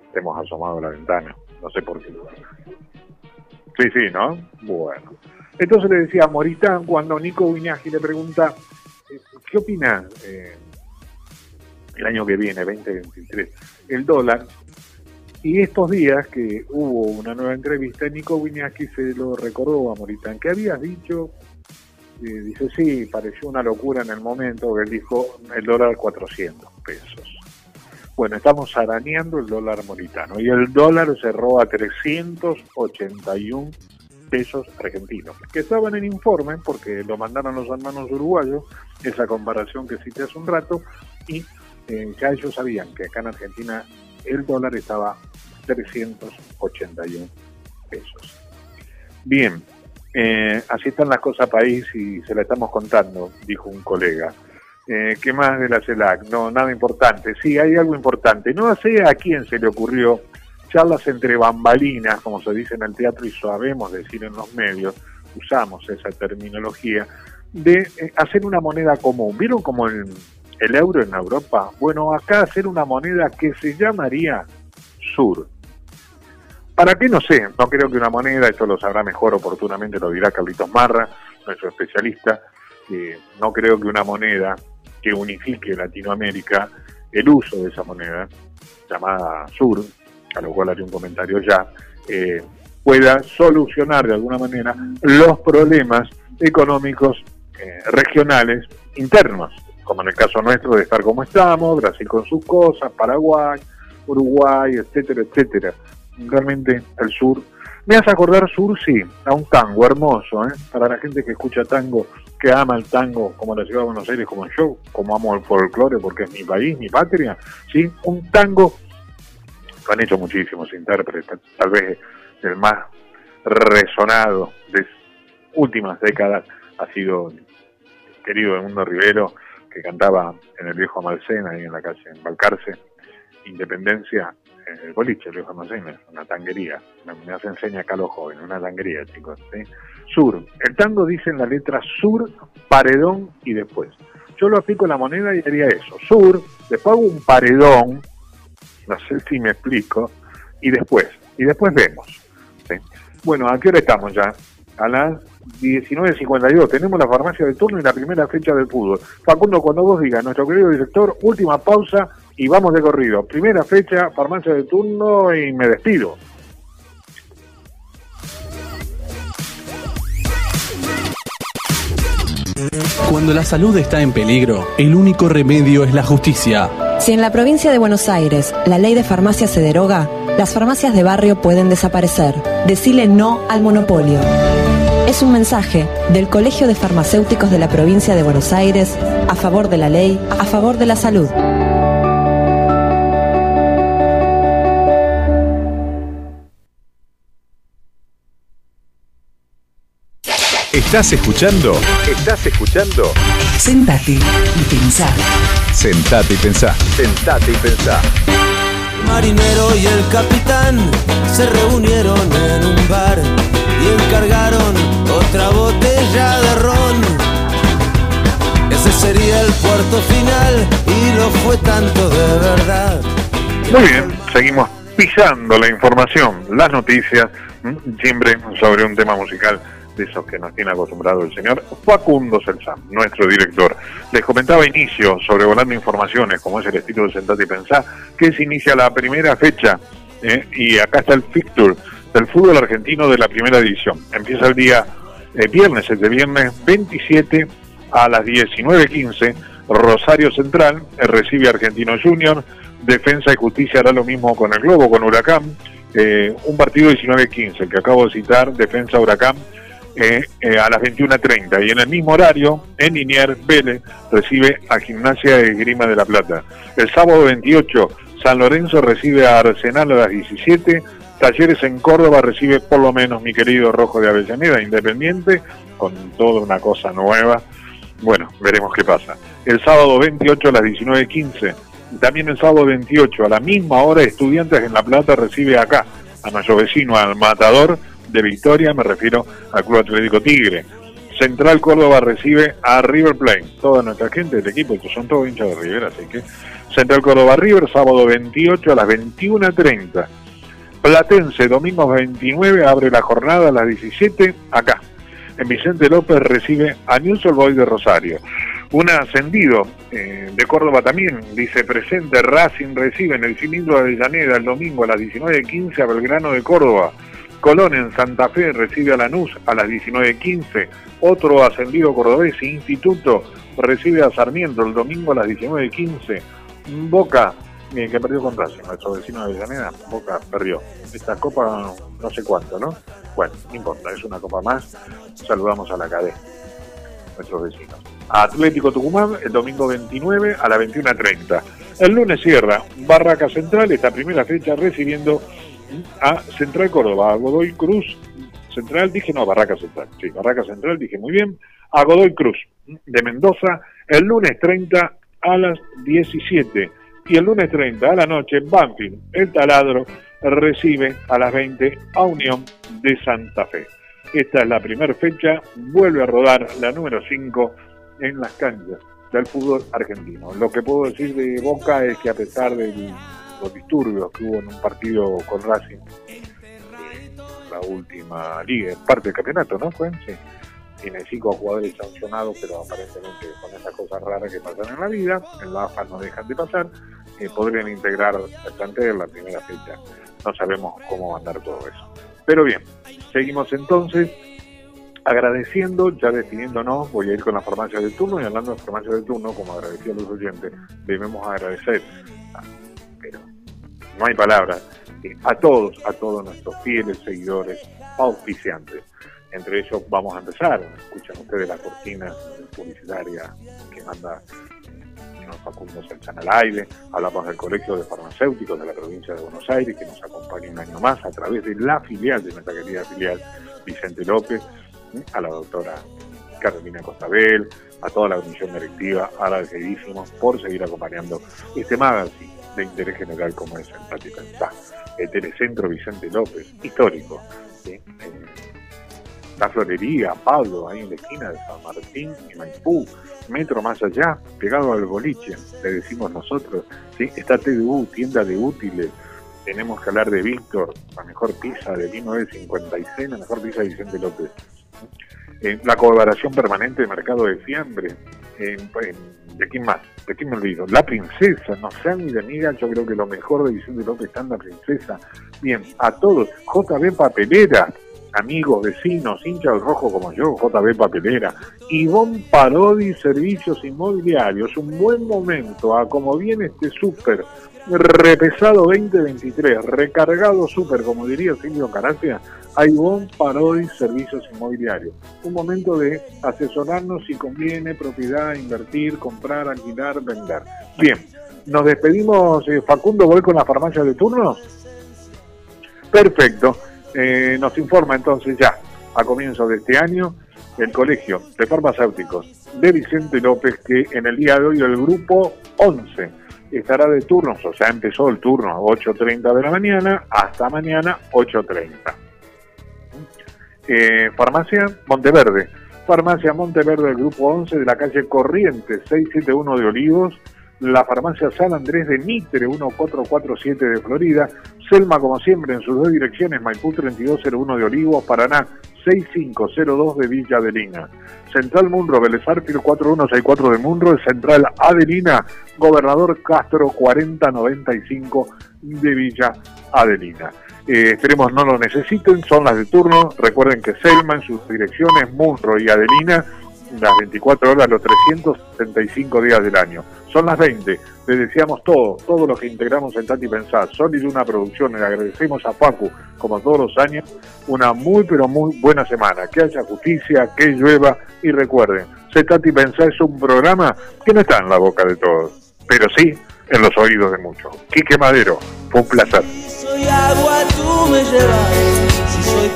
estemos asomados a la ventana, no sé por qué. Sí, sí, ¿no? Bueno. Entonces le decía a Moritán cuando Nico Viñaji le pregunta, eh, ¿qué opina eh, el año que viene, 2023, el dólar? Y estos días que hubo una nueva entrevista, Nico Viñaski se lo recordó a Moritán, que habías dicho, dice, sí, pareció una locura en el momento, que él dijo el dólar 400. pesos. Bueno, estamos arañando el dólar moritano y el dólar cerró a 381 pesos argentinos, que estaba en el informe porque lo mandaron los hermanos uruguayos, esa comparación que cité hace un rato, y eh, ya ellos sabían que acá en Argentina el dólar estaba 381 pesos. Bien, eh, así están las cosas país y se la estamos contando, dijo un colega. Eh, ¿Qué más de la CELAC? No, nada importante. Sí, hay algo importante. No sé a quién se le ocurrió charlas entre bambalinas, como se dice en el teatro y sabemos decir en los medios, usamos esa terminología, de eh, hacer una moneda común. ¿Vieron como el, el euro en Europa? Bueno, acá hacer una moneda que se llamaría Sur. ¿Para qué? No sé, no creo que una moneda, esto lo sabrá mejor oportunamente, lo dirá Carlitos Marra, nuestro especialista, no creo que una moneda que unifique Latinoamérica, el uso de esa moneda, llamada Sur, a lo cual haré un comentario ya, eh, pueda solucionar de alguna manera los problemas económicos eh, regionales internos, como en el caso nuestro de estar como estamos, Brasil con sus cosas, Paraguay, Uruguay, etcétera, etcétera. Realmente el sur. Me hace acordar sur, sí, a un tango hermoso, ¿eh? para la gente que escucha tango, que ama el tango como la ciudad de Buenos Aires, como yo, como amo el folclore porque es mi país, mi patria, ¿sí? Un tango lo han hecho muchísimos intérpretes, tal vez el más resonado de últimas décadas ha sido el querido Edmundo Rivero, que cantaba en el viejo Amalcena, ahí en la calle, en Balcarce, Independencia, el boliche, viejo Amalcena, una tanguería, me, hace enseña acá los jóvenes, una tanguería, chicos. Sur, el tango dice en la letra sur, paredón y después. Yo lo aplico en la moneda y haría eso, sur, después hago un paredón, no sé si me explico, y después, y después vemos. Bueno, ¿a qué hora estamos ya? A las 19.52, tenemos la farmacia de turno y la primera fecha del fútbol. Facundo, cuando vos digas, nuestro querido director, última pausa y vamos de corrido. Primera fecha, farmacia de turno y me despido. Cuando la salud está en peligro, el único remedio es la justicia. Si en la provincia de Buenos Aires la ley de farmacia se deroga, las farmacias de barrio pueden desaparecer. Decile no al monopolio. Es un mensaje del Colegio de Farmacéuticos de la provincia de Buenos Aires a favor de la ley, a favor de la salud. ¿Estás escuchando? ¿Estás escuchando? Sentate y pensá. Sentate y pensá. Sentate y pensá. marinero y el capitán se reunieron en un bar y encargaron otra botella de ron. Ese sería el puerto final y lo fue tanto de verdad. Muy bien, seguimos pisando la información, las noticias, siempre sobre un tema musical de esos que nos tiene acostumbrado el señor Facundo Selsan, nuestro director. Les comentaba a inicio sobre Volando Informaciones, como es el estilo de Sentate y Pensar, que se inicia la primera fecha ¿eh? y acá está el fixture del fútbol argentino de la primera división. Empieza el día eh, viernes, este viernes 27 a las 19.15, Rosario Central eh, recibe a Argentino Junior, Defensa y Justicia hará lo mismo con el Globo, con Huracán, eh, un partido 19-15, el que acabo de citar, Defensa Huracán, eh, eh, a las 21.30. Y en el mismo horario, en Linier, Vélez recibe a Gimnasia de Grima de la Plata. El sábado 28, San Lorenzo recibe a Arsenal a las 17. Talleres en Córdoba recibe por lo menos mi querido Rojo de Avellaneda, Independiente, con toda una cosa nueva. Bueno, veremos qué pasa. El sábado 28 a las 19.15. También el sábado 28 a la misma hora, Estudiantes en La Plata recibe acá a nuestro vecino, al Matador de Victoria, me refiero al Club Atlético Tigre. Central Córdoba recibe a River Plate. Toda nuestra gente del equipo, que son todos hinchas de River, así que Central Córdoba River, sábado 28 a las 21.30. Platense, domingo 29, abre la jornada a las 17, acá. En Vicente López recibe a News Boys de Rosario. Un ascendido eh, de Córdoba también, dice presente, Racing recibe en el cilindro de Avellaneda el domingo a las 19.15 a Belgrano de Córdoba. Colón en Santa Fe recibe a Lanús a las 19.15. Otro ascendido cordobés, Instituto, recibe a Sarmiento el domingo a las 19.15. Boca, bien, que perdió con Racing, nuestro vecino de Avellaneda, Boca perdió. Esta copa no sé cuánto, ¿no? Bueno, no importa, es una copa más. Saludamos a la cadena, nuestros vecinos. Atlético Tucumán, el domingo 29 a las 21.30. El lunes cierra Barraca Central, esta primera fecha recibiendo a Central Córdoba, a Godoy Cruz. Central, dije no, Barraca Central, sí, Barraca Central, dije muy bien, a Godoy Cruz de Mendoza, el lunes 30 a las 17 y el lunes 30 a la noche Banfield, el taladro, recibe a las 20 a Unión de Santa Fe. Esta es la primera fecha, vuelve a rodar la número 5 en las canchas del fútbol argentino. Lo que puedo decir de Boca es que a pesar de los disturbios que hubo en un partido con Racing, la última liga, parte del campeonato, ¿no? Fue, sí. Tiene cinco jugadores sancionados, pero aparentemente con esas cosas raras que pasan en la vida, en la AFA no dejan de pasar, eh, podrían integrar el plantel la primera fecha. No sabemos cómo va a andar todo eso. Pero bien, seguimos entonces agradeciendo, ya definiéndonos, voy a ir con la farmacia de turno y hablando de farmacia de turno, como agradecí a los oyentes, debemos agradecer, pero no hay palabras, eh, a todos, a todos nuestros fieles seguidores, auspiciantes. Entre ellos vamos a empezar, escuchan ustedes la cortina publicitaria que manda señor Facundo Sánchez al aire, hablamos del Colegio de Farmacéuticos de la provincia de Buenos Aires, que nos acompaña un año más a través de la filial de nuestra querida filial Vicente López, a la doctora Carolina Costabel, a toda la comisión directiva, agradecidísimos por seguir acompañando este magazine de interés general como es el Pati Pensá, el Telecentro Vicente López, histórico, la florería, Pablo, ahí en la esquina de San Martín y Maipú, metro más allá, pegado al boliche, le decimos nosotros, ¿sí? está TDU, tienda de útiles, tenemos que hablar de Víctor, la mejor pizza de 1956, la mejor pizza de Vicente López. Eh, la colaboración permanente de mercado de fiambre. Eh, ¿De quién más? ¿De quién me olvido? La princesa, no sean mi amiga, yo creo que lo mejor de Vicente López está en la princesa. Bien, a todos, JB Papelera, amigos, vecinos, hinchas del rojo como yo, JB Papelera, Ivonne Parodi, Servicios Inmobiliarios, un buen momento a como viene este súper repesado 2023, recargado súper, como diría Silvio Caracia, a Ivonne Parodi, Servicios Inmobiliarios. Un momento de asesorarnos si conviene propiedad, invertir, comprar, alquilar, vender. Bien, nos despedimos, eh, Facundo, voy con la farmacia de turnos. Perfecto. Eh, nos informa entonces ya, a comienzos de este año, el Colegio de Farmacéuticos de Vicente López, que en el día de hoy el grupo 11 estará de turnos, o sea, empezó el turno a 8.30 de la mañana hasta mañana 8.30. Eh, farmacia Monteverde, Farmacia Monteverde del Grupo 11 de la calle Corrientes 671 de Olivos, la farmacia San Andrés de Mitre 1447 de Florida, Selma como siempre en sus dos direcciones, Maipú 3201 de Olivos, Paraná 6502 de Villa Adelina. Central Munro, Vélez Arfield 4164 de Munro, Central Adelina, Gobernador Castro 4095 de Villa Adelina. Eh, esperemos no lo necesiten, son las de turno. Recuerden que Selma en sus direcciones, Munro y Adelina, las 24 horas, los 365 días del año. Son las 20. Les deseamos todo, todo lo que integramos en Tati Pensar. Son de una producción. Le agradecemos a Facu, como todos los años, una muy, pero muy buena semana. Que haya justicia, que llueva. Y recuerden, Se Tati Pensar es un programa que no está en la boca de todos, pero sí en los oídos de muchos. Quique Madero, fue un placer.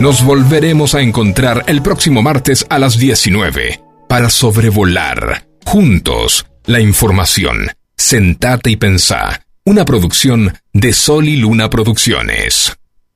Nos volveremos a encontrar el próximo martes a las 19 para sobrevolar juntos la información. Sentate y pensá. Una producción de Sol y Luna Producciones.